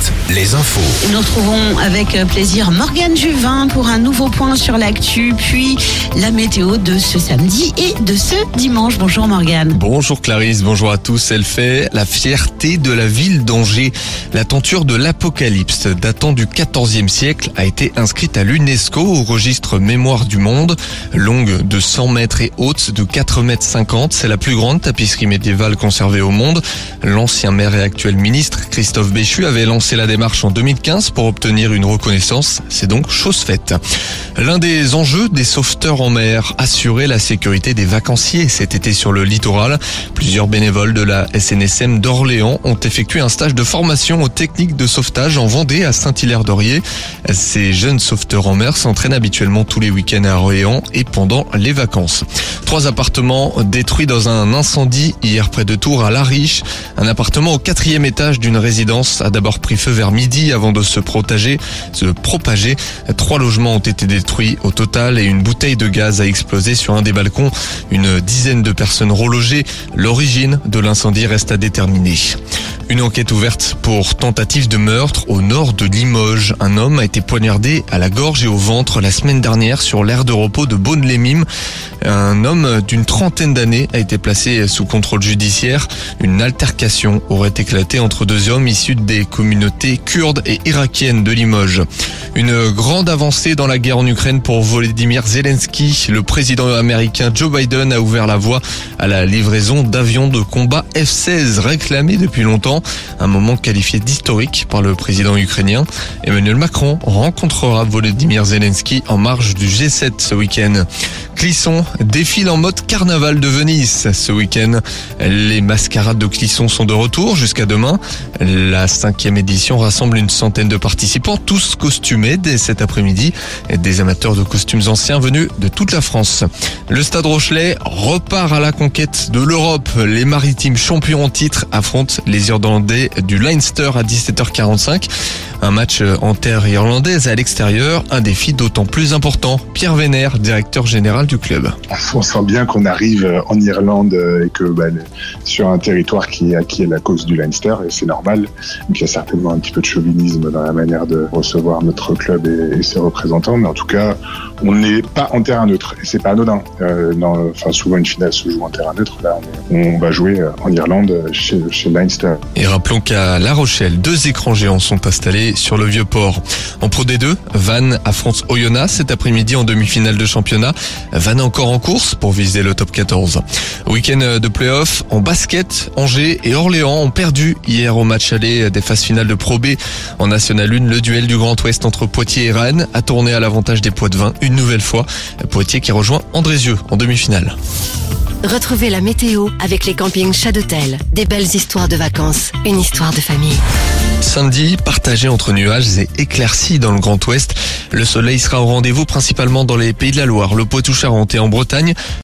7, les infos. Nous retrouvons avec plaisir Morgane Juvin pour un nouveau point sur l'actu, puis la météo de ce samedi et de ce dimanche. Bonjour Morgane. Bonjour Clarisse, bonjour à tous. Elle fait la fierté de la ville d'Angers. La tenture de l'Apocalypse, datant du XIVe siècle, a été inscrite à l'UNESCO au registre Mémoire du Monde. Longue de 100 mètres et haute de 4 mètres 50, c'est la plus grande tapisserie médiévale conservée au monde. L'ancien maire et actuel ministre Christophe Béchu avait lancé la démarche en 2015 pour obtenir une reconnaissance. C'est donc chose faite. L'un des enjeux des sauveteurs en mer, assurer la sécurité des vacanciers cet été sur le littoral. Plusieurs bénévoles de la SNSM d'Orléans ont effectué un stage de formation aux techniques de sauvetage en Vendée à Saint-Hilaire-d'Orier. Ces jeunes sauveteurs en mer s'entraînent habituellement tous les week-ends à Orléans et pendant les vacances. Trois appartements détruits dans un incendie hier près de Tours à La Riche. Un appartement au quatrième étage d'une résidence a d'abord pris feu vers midi avant de se propager. Se propager. Trois logements ont été détruits au total et une bouteille de gaz a explosé sur un des balcons. Une dizaine de personnes relogées. L'origine de l'incendie reste à déterminer. Une enquête ouverte pour tentative de meurtre au nord de Limoges. Un homme a été poignardé à la gorge et au ventre la semaine dernière sur l'aire de repos de Beaune-les-Mimes. Un homme d'une trentaine d'années a été placé sous contrôle judiciaire. Une altercation aurait éclaté entre deux hommes issus des communautés kurdes et irakiennes de Limoges. Une grande avancée dans la guerre en Ukraine pour Volodymyr Zelensky. Le président américain Joe Biden a ouvert la voie à la livraison d'avions de combat F-16 réclamés depuis longtemps. Un moment qualifié d'historique par le président ukrainien. Emmanuel Macron rencontrera Volodymyr Zelensky en marge du G7 ce week-end. Clisson défile en mode carnaval de Venise ce week-end. Les mascarades de Clisson sont de retour jusqu'à demain. La cinquième édition rassemble une centaine de participants, tous costumés dès cet après-midi. Des amateurs de costumes anciens venus de toute la France. Le Stade Rochelet repart à la conquête de l'Europe. Les maritimes champions en titre affrontent les Irlandais du Leinster à 17h45. Un match en terre irlandaise à l'extérieur, un défi d'autant plus important. Pierre Vénère, directeur général du club. On sent bien qu'on arrive en Irlande et que bah, sur un territoire qui est acquis à la cause du Leinster, et c'est normal. Il y a certainement un petit peu de chauvinisme dans la manière de recevoir notre club et, ses représentants, mais en tout cas, on n'est pas en terrain neutre et c'est pas anodin. Euh, souvent une finale se joue en terrain neutre. Là, on, va jouer en Irlande chez Leinster. Et rappelons qu'à La Rochelle, deux écrans géants sont installés sur le vieux port. En Pro D2, Vannes affronte Oyonnax cet après-midi en demi-finale de championnat. Vannes encore en course pour viser le top 14. Week-end de play-off en basket, Angers et Orléans ont perdu hier au match aller des phases finales de Pro B en National 1. Le duel du Grand Ouest entre Poitiers et Rennes a tourné à l'avantage des poids de vin une nouvelle fois. Poitiers qui rejoint Andrézieux en demi-finale. Retrouvez la météo avec les campings Chadotel. Des belles histoires de vacances, une histoire de famille. Samedi, partagé entre nuages et éclaircies dans le Grand Ouest. Le soleil sera au rendez-vous principalement dans les pays de la Loire, le Poitou-Charentes et en Bretagne.